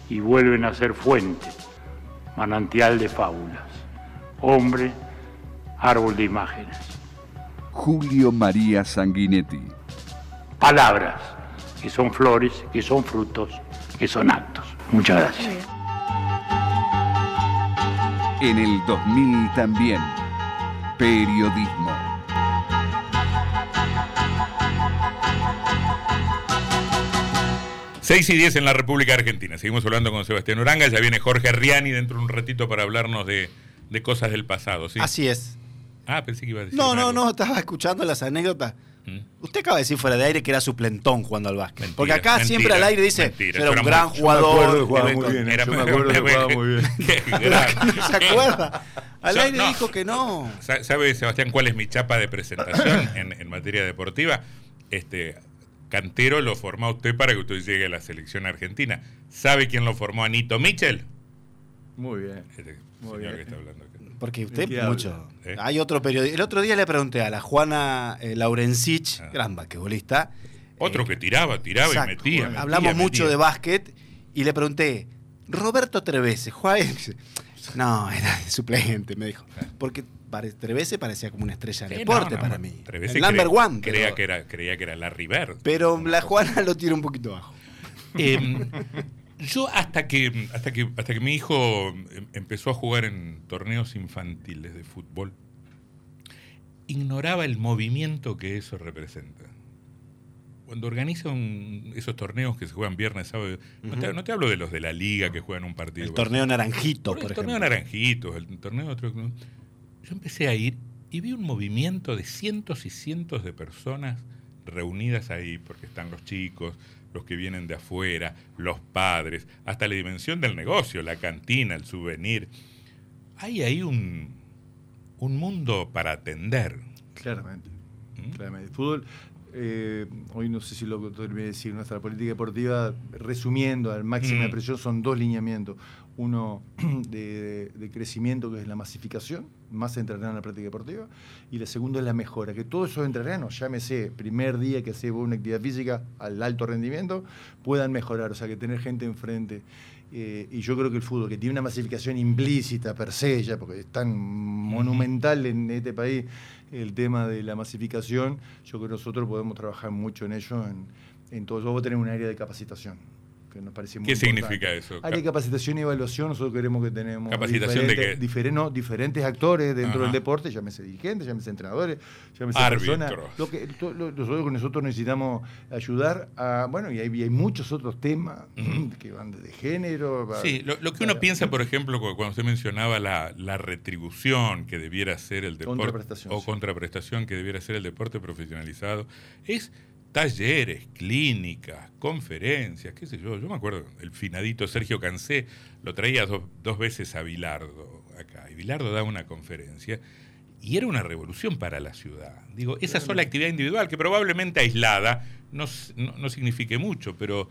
y vuelven a ser fuente, manantial de fábulas, hombre, árbol de imágenes, Julio María Sanguinetti. palabras que son flores, que son frutos, que son actos. Muchas gracias. En el 2000 también. Periodismo. 6 y 10 en la República Argentina. Seguimos hablando con Sebastián Uranga. Ya viene Jorge Riani dentro de un ratito para hablarnos de, de cosas del pasado. ¿sí? Así es. Ah, pensé que iba a decir. No, no, algo. no, estaba escuchando las anécdotas. ¿Mm? Usted acaba de decir fuera de aire que era suplentón jugando al básquet. Porque acá mentira, siempre al aire dice mentira, era un era gran muy- yo me jugador. acuerdo que jugaba que muy ve- bien, Era- yo me acuerdo que jugaba muy bien. Qué gran- ¿No se acuerda? Al Yo- aire no. dijo que no. Sa- ¿Sabe, Sebastián, cuál es mi chapa de presentación en, en materia deportiva? Este, Cantero lo formó a usted para que usted llegue a la selección argentina. ¿Sabe quién lo formó? Anito Mitchell. Muy bien. Este Muy señor bien. que está hablando acá. Porque usted ¿De qué mucho. ¿Eh? Hay otro periodista. El otro día le pregunté a la Juana eh, Laurencich, Ah. gran basquetbolista. Otro eh, que tiraba, tiraba exacto, y metía. metía, Hablamos mucho metía. de básquet y le pregunté, Roberto Trevese, ¿juega ahí?" No, era suplente, me dijo. Porque pare- Trevese parecía como una estrella del Sí, deporte no, no, para no. mí. Trevese el number one. Creía, pero, que era, creía que era Larry Bird. pero la Juana lo tira un poquito bajo. Eh, yo hasta que, hasta que hasta que mi hijo em- empezó a jugar en torneos infantiles de fútbol, ignoraba el movimiento que eso representa. Cuando organizan esos torneos que se juegan viernes, sábado, no, te, Ujú. no te hablo de los de la liga que juegan un partido. El torneo naranjito, Por por, el torneo ejemplo. naranjitos, el torneo otro. Yo empecé a ir y vi un movimiento de cientos y cientos de personas reunidas ahí, porque están los chicos, los que vienen de afuera, los padres, hasta la dimensión del negocio, la cantina, el souvenir. Hay ahí un, un mundo para atender. Claramente. ¿Mm? claramente. El fútbol, eh, hoy no sé si lo terminé de decir, nuestra política deportiva, resumiendo al máxima Mm. expresión, son dos lineamientos. Uno de, de crecimiento, que es la masificación, más entrenado en la práctica deportiva, y la segunda es la mejora, que todos esos entrenanos, llámese primer día que hace una actividad física al alto rendimiento, puedan mejorar, o sea, que tener gente enfrente. Eh, y yo creo que el fútbol, que tiene una masificación implícita per se, ya porque es tan monumental en este país el tema de la masificación, yo creo que nosotros podemos trabajar mucho en ello, en, en todo eso. Vamos a tener un área de capacitación, que nos parece muy ¿Qué importante. significa eso? De capacitación y evaluación, nosotros queremos que tenemos ¿Capacitación de diferentes, qué? no, diferentes actores dentro Ajá. del deporte, llámese dirigentes, llámese entrenadores, llámese Árbitros. personas. Lo que, to- lo- nosotros, nosotros necesitamos ayudar a, bueno, y hay, y hay muchos otros temas que van desde género. va- Sí, lo, lo que uno piensa, por ejemplo, cu- cuando usted mencionaba la, la retribución que debiera ser el deporte, Contraprestación, o sí. contraprestación que debiera ser el deporte profesionalizado, es talleres, clínicas, conferencias, qué sé yo. Yo me acuerdo, el finadito Sergio Cancé lo traía dos, dos veces a Bilardo acá, y Bilardo daba una conferencia. Y era una revolución para la ciudad. Digo, esa sola actividad individual, que probablemente aislada no, no, no signifique mucho, pero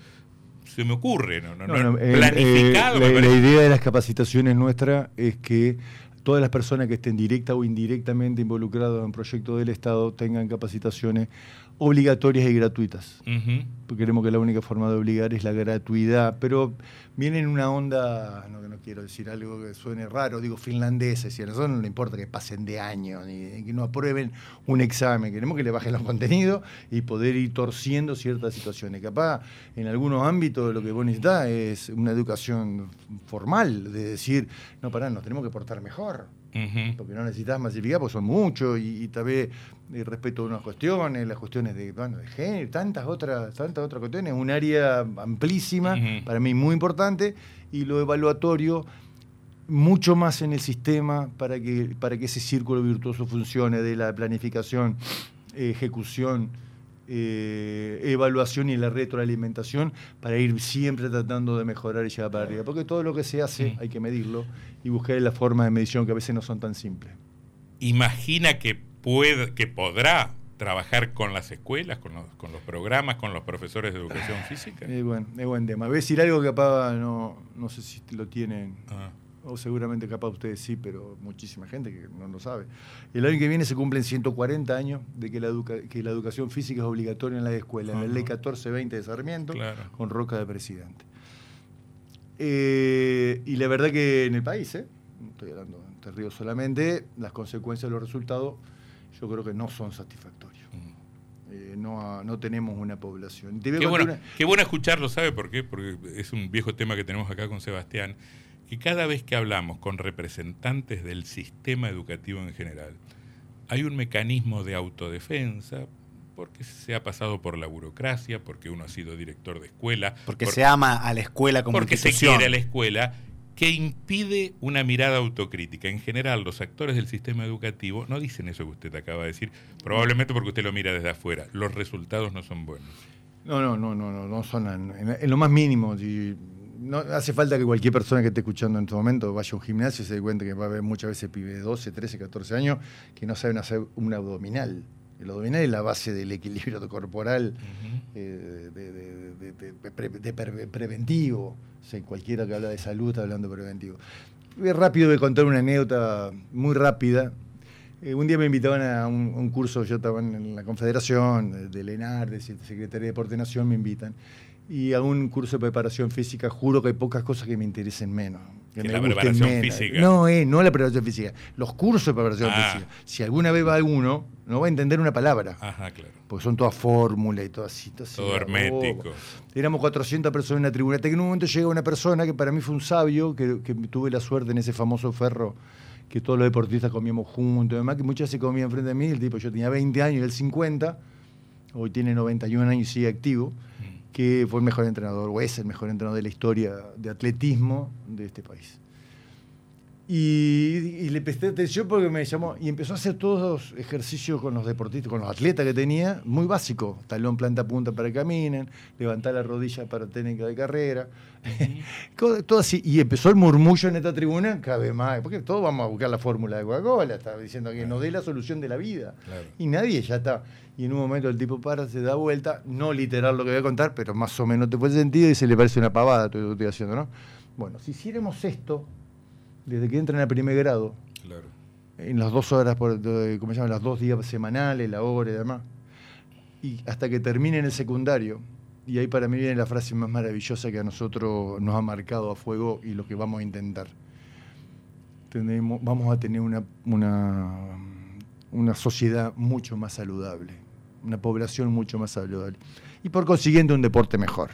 se me ocurre, ¿no? no, No, planificado. eh, la, la idea de las capacitaciones nuestra es que todas las personas que estén directa o indirectamente involucradas en proyectos del Estado tengan capacitaciones obligatorias y gratuitas. Porque creemos que la única forma de obligar es la gratuidad, pero viene en una onda, no, no quiero decir algo que suene raro, digo finlandesa, si a nosotros no le importa que pasen de año, ni que no aprueben un examen, queremos que le bajen los contenidos y poder ir torciendo ciertas situaciones. Capaz en algunos ámbitos lo que vos necesitas es una educación formal, de decir, no, pará, nos tenemos que portar mejor Porque no necesitas masificar, porque son muchos, y, y tal vez eh, respecto a unas cuestiones, las cuestiones de, bueno, de género, tantas otras, tantas otras cuestiones, un área amplísima, para mí muy importante, y lo evaluatorio mucho más en el sistema para que, para que ese círculo virtuoso funcione de la planificación, ejecución, eh, evaluación y la retroalimentación para ir siempre tratando de mejorar y llegar para arriba. Porque todo lo que se hace hay que medirlo y buscar las formas de medición que a veces no son tan simples. Imagina que, puede, que podrá trabajar con las escuelas, con los, con los programas, con los profesores de educación física. Es buen, es buen tema. Voy a decir algo que capaz no, no sé si lo tienen, Ah. O seguramente capaz ustedes sí, pero muchísima gente que no lo sabe. El año que viene se cumplen 140 años de que la, educa- que la educación física es obligatoria en las escuelas, en la Ajá. ley 1420 de Sarmiento, Claro. con Roca de presidente. Eh, y la verdad que en el país, ¿eh? no estoy hablando de Entre Ríos solamente, las consecuencias de los resultados yo creo que no son satisfactorios. Eh, no, no tenemos una población. Qué bueno, una- qué bueno escucharlo, ¿sabe por qué? Porque es un viejo tema que tenemos acá con Sebastián, que cada vez que hablamos con representantes del sistema educativo en general, hay un mecanismo de autodefensa, porque se ha pasado por la burocracia, porque uno ha sido director de escuela. Porque por- se ama a la escuela como porque se quiere a la escuela, que impide una mirada autocrítica. En general, los actores del sistema educativo no dicen eso que usted acaba de decir, probablemente porque usted lo mira desde afuera. Los resultados no son buenos. No, no, no, no, no, no son en, en- lo más mínimo. No hace falta que cualquier persona que esté escuchando en este momento vaya a un gimnasio y se dé cuenta que va a haber muchas veces pibes de 12, 13, 14 años que no saben hacer un abdominal. El abdominal es la base del equilibrio corporal de, de- de- de- de pre- de pre- preventivo. O sea, cualquiera que habla de salud está hablando de preventivo. Rápido voy a contar una anécdota muy rápida. Eh, un día me invitaban a un, un curso, yo estaba en, la Confederación, de, de LENAR, de Secretaría de Deporte de Nación, me invitan. Y a un curso de preparación física, juro que hay pocas cosas que me interesen menos. Que ¿Que me la preparación menos. física? No, eh, no la preparación física, los cursos de preparación Ah. física. Si alguna vez va alguno, no va a entender una palabra. Ajá, claro. Porque son todas fórmulas y todo así. Todo, hermético. Éramos 400 personas en la tribuna. Hasta que en un momento llega una persona que para mí fue un sabio, que, que tuve la suerte en ese famoso ferro que todos los deportistas comíamos juntos, y demás, que muchas se comían frente a mí. El tipo, yo tenía 20 años y él 50, hoy tiene 91 años y sigue activo, que fue el mejor entrenador, o es el mejor entrenador de la historia de atletismo de este país. Y, y le presté atención porque me llamó y empezó a hacer todos los ejercicios con los deportistas, con los atletas que tenía, muy básico. Talón, planta, punta para que caminen, levantar la rodilla para técnica de carrera. Todo- todo así. Y empezó el murmullo en esta tribuna cada vez más, porque todos vamos a buscar la fórmula de Coca-Cola, estaba diciendo que nos dé la solución de la vida. Y nadie ya está. Y en un momento el tipo para, se da vuelta, no literal lo que voy a contar, pero más o menos te fue el sentido y se le parece una pavada todo lo que estoy haciendo, ¿no? Bueno, si hiciéramos esto, desde que entran al primer grado, Claro. en las dos horas, por, ¿cómo se? Las dos días semanales, la hora y demás, y hasta que termine en el secundario, y ahí para mí viene la frase más maravillosa que a nosotros nos ha marcado a fuego y lo que vamos a intentar. Tenemos, vamos a tener una, una, una sociedad mucho más saludable, una población mucho más saludable. Y por consiguiente un deporte mejor.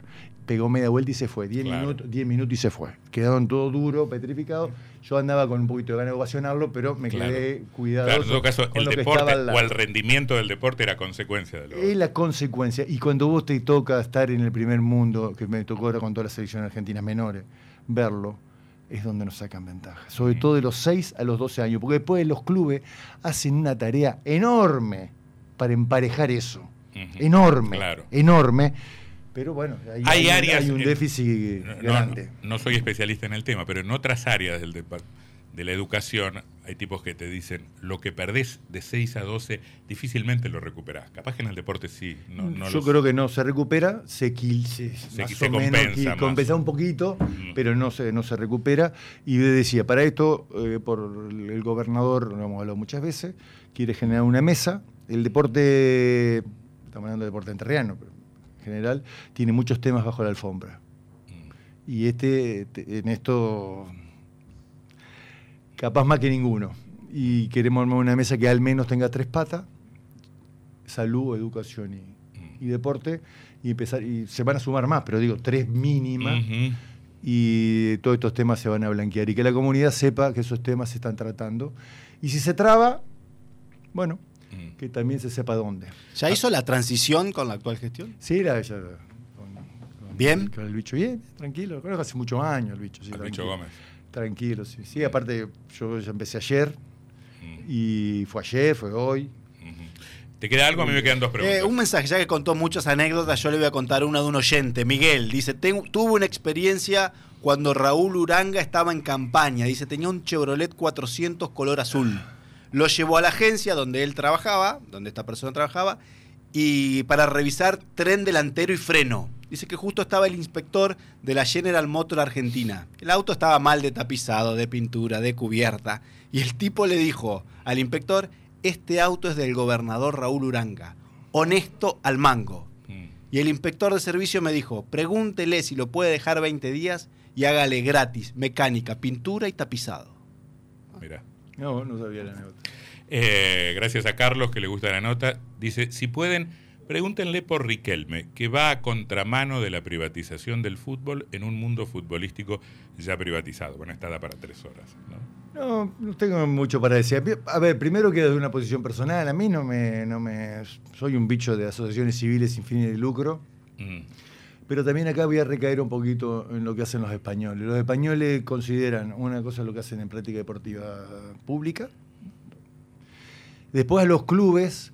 Pegó media vuelta y se fue. 10 Claro. minutos, 10 minutos y se fue. Quedaron todo duro, petrificado. Yo andaba con un poquito de ganas de ovacionarlo, pero me Claro. quedé cuidado. Claro, en todo caso, el deporte o el rendimiento del deporte era consecuencia de lo Es la consecuencia. Y cuando vos te toca estar en el primer mundo, que me tocó ahora con todas las selecciones argentinas menores, verlo, es donde nos sacan ventaja. Sobre todo de los 6 a los 12 años. Porque después los clubes hacen una tarea enorme para emparejar eso. Enorme. Claro. Enorme. Pero bueno, Hay hay, un- áreas hay un déficit grande. no soy especialista en el tema, pero en otras áreas del de la educación hay tipos que te dicen lo que perdés de 6 a 12 difícilmente lo recuperás. Capaz que en el deporte sí. No, no Yo creo que no se recupera, se, quil- se, Se- más se o menos compensa qui- más. compensa un poquito, pero no se, no se recupera. Y decía, para esto, eh, por el gobernador, lo hemos hablado muchas veces, quiere generar una mesa. El deporte, estamos hablando de deporte enterriano, pero general, tiene muchos temas bajo la alfombra. Y este, te- en esto, capaz más que ninguno. Y queremos armar una mesa que al menos tenga tres patas, salud, educación y, y deporte, y empezar, y se van a sumar más, pero digo, tres mínimas, y todos estos temas se van a blanquear, y que la comunidad sepa que esos temas se están tratando. Y si se traba, bueno, Mm. Que también se sepa dónde. ¿Ya hizo la transición con la actual gestión? Sí, era ella. con- con- ¿Bien? Con el bicho, bien, tranquilo. Lo conozco hace muchos años el bicho. Sí, Al bicho tranquilo. Gómez. Tranquilo, sí. Sí, aparte, yo ya empecé ayer, Mm. y fue ayer, fue hoy. ¿Te queda algo? A mí me quedan dos preguntas. Eh, un mensaje, ya que contó muchas anécdotas, yo le voy a contar una de un oyente. Miguel dice: "Tengo- Tuve una experiencia cuando Raúl Uranga estaba en campaña. Dice: Tenía un Chevrolet 400 color azul. Lo llevó a la agencia donde él trabajaba, donde esta persona trabajaba, y para revisar tren delantero y freno. Dice que justo estaba el inspector de la General Motor Argentina. El auto estaba mal de tapizado, de pintura, de cubierta. Y el tipo le dijo al inspector, este auto es del gobernador Raúl Uranga. Honesto al mango. Y el inspector de servicio me dijo, pregúntele si lo puede dejar 20 días y hágale gratis, mecánica, pintura y tapizado. Mirá. No, no sabía la anécdota. Eh, gracias a Carlos, que le gusta la nota. Dice, si pueden, Pregúntenle por Riquelme, que va a contramano de la privatización del fútbol en un mundo futbolístico ya privatizado. Bueno, esta da para tres horas. ¿no? No, no tengo mucho para decir. A ver, primero que desde una posición personal, a mí no me, no me. Soy un bicho de asociaciones civiles sin fines de lucro. Mm. Pero también acá voy a recaer un poquito en lo que hacen los españoles. Los españoles consideran una cosa lo que hacen en práctica deportiva pública. Después a los clubes,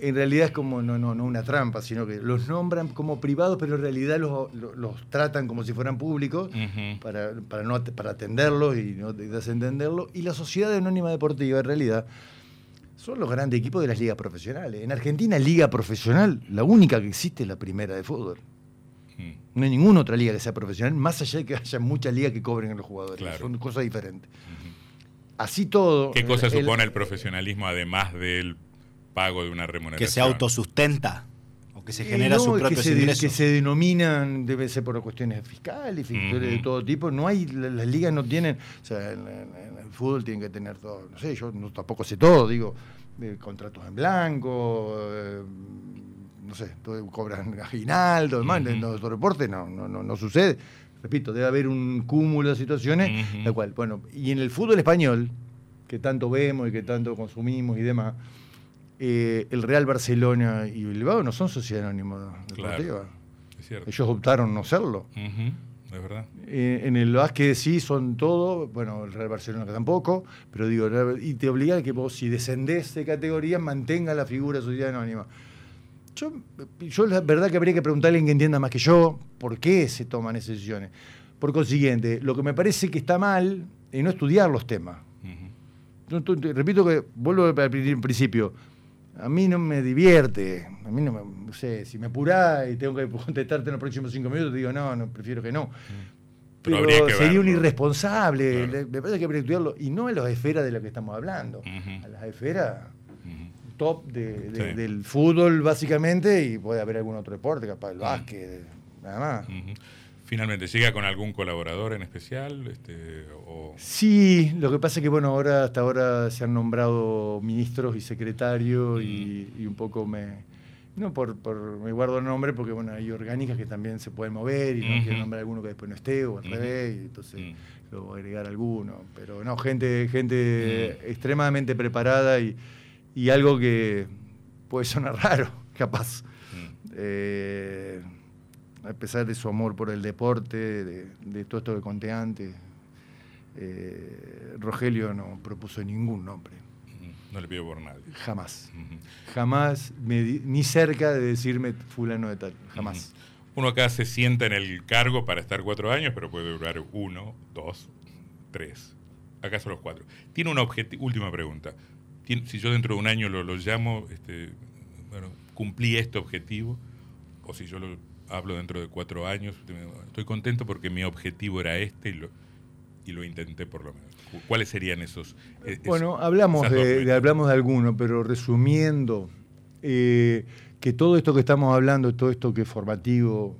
en realidad es como, no, no, no una trampa, sino que los nombran como privados, pero en realidad los, los- los tratan como si fueran públicos para, para, no, para atenderlos y no desentenderlos. Y la sociedad anónima deportiva, en realidad, son los grandes equipos de las ligas profesionales. En Argentina, liga profesional, la única que existe es la primera de fútbol. Mm. No hay ninguna otra liga que sea profesional, más allá de que haya muchas ligas que cobren a los jugadores. Claro. Son cosas diferentes. Así todo. ¿Qué cosa el- supone el profesionalismo además del pago de una remuneración? Que se autosustenta o que se Eh, genera no, es propios que se, de- que se denominan, debe ser por cuestiones fiscales, factores de Ujú. todo tipo. No hay, la- las ligas no tienen, o sea, en, en- en el fútbol tienen que tener todo, no sé, yo no, tampoco sé todo, digo, eh, contratos en blanco, eh, no sé, todo- cobran aguinaldo, demás, en los otros deportes no, no, no, no sucede. Repito, debe haber un cúmulo de situaciones, la cual, bueno, y en el fútbol español, que tanto vemos y que tanto consumimos y demás, eh, el Real Barcelona y Bilbao no son sociedad anónima deportiva. Claro, es cierto. Ellos optaron no serlo. Ujú, Es verdad. Eh, en el básquet sí son todo, bueno, el Real Barcelona tampoco, pero digo, y te obliga a que vos, si descendés de categoría, mantenga la figura de sociedad anónima. Yo, yo la verdad que habría que preguntarle a alguien que entienda más que yo por qué se toman esas decisiones. Por consiguiente, lo que me parece que está mal es no estudiar los temas. Tu- te- repito que vuelvo al pri- principio. A mí no me divierte. A mí no me. No sé, si me apurás y tengo que contestarte en los próximos cinco minutos, te digo, no, no prefiero que no. Pero Pero, habría que sería un verlo. irresponsable. Le- Me parece que habría que estudiarlo. Y no en las esferas de las que estamos hablando. A las esferas top de- de- Sí. del fútbol, básicamente, y puede haber algún otro deporte, capaz el básquet, nada más. Finalmente, ¿llega con algún colaborador en especial? Este, o... Sí, lo que pasa es que bueno, ahora hasta ahora se han nombrado ministros y secretarios y, y un poco me no por, por me guardo el nombre porque bueno, hay orgánicas que también se pueden mover y no quiero nombrar alguno que después no esté o al revés, y entonces lo voy a agregar alguno, pero no, gente gente extremadamente preparada y, y algo que puede sonar raro, capaz. Eh, a pesar de su amor por el deporte, de, de todo esto que conté antes, eh, Rogelio no propuso ningún nombre. No le pido por nadie. Jamás. Jamás, me di- ni cerca de decirme fulano de tal. Jamás. Uno acá se sienta en el cargo para estar cuatro años, pero puede durar uno, dos, tres. Acá son los cuatro. Tiene un objetivo. Última pregunta. Si yo dentro de un año lo, lo llamo, este, bueno, cumplí este objetivo, o si yo lo hablo dentro de cuatro años, estoy contento porque mi objetivo era este y lo, y lo intenté por lo menos. Cu- ¿Cuáles serían esos? e- Bueno, hablamos de, hablamos de alguno, pero resumiendo, eh, que todo esto que estamos hablando, todo esto que es formativo,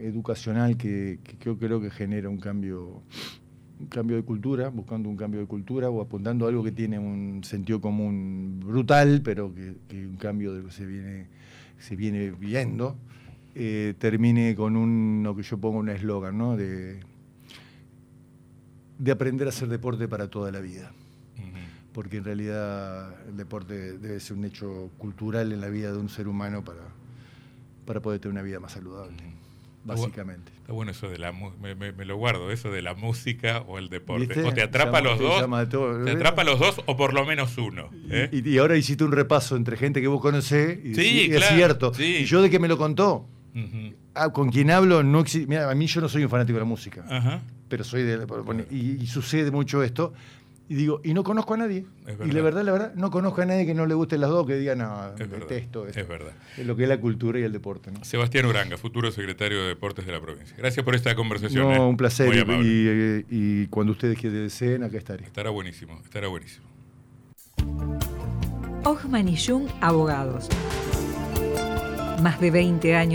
educacional, que, que yo creo que genera un cambio, cambio de cultura, buscando un cambio de cultura o apuntando a algo que tiene un sentido común brutal, pero que, que un cambio de lo que se viene, se viene viendo, eh, termine con un, lo que yo pongo un eslogan, ¿no? De, de aprender a hacer deporte para toda la vida. Porque en realidad el deporte debe ser un hecho cultural en la vida de un ser humano para, para poder tener una vida más saludable, básicamente. Está bueno eso de la me, me- me lo guardo, eso de la música o el deporte. ¿Viste? O te atrapa Llama- los te dos. Te atrapa los dos o por lo menos uno. ¿eh? Y, y ahora hiciste un repaso entre gente que vos conocés y, Sí, y es cierto. sí. Y yo de que me lo contó. Ah, con quien hablo no existe. Mira, a mí yo no soy un fanático de la música. Ajá. Pero soy de. Y, y sucede mucho esto. Y digo, y no conozco a nadie. Y verdad. la verdad, la verdad, no conozco a nadie que no le gusten las dos, que diga, no, Es verdad, detesto eso. es verdad. Es lo que es la cultura y el deporte. ¿no? Sebastián Uranga, futuro secretario de Deportes de la provincia. Gracias por esta conversación. ¿eh? No, un placer. Muy Y, amable. y- eh, y cuando ustedes que deseen, acá estaré. Estará buenísimo, estará buenísimo. Ochman y Jung Abogados. Más de 20 años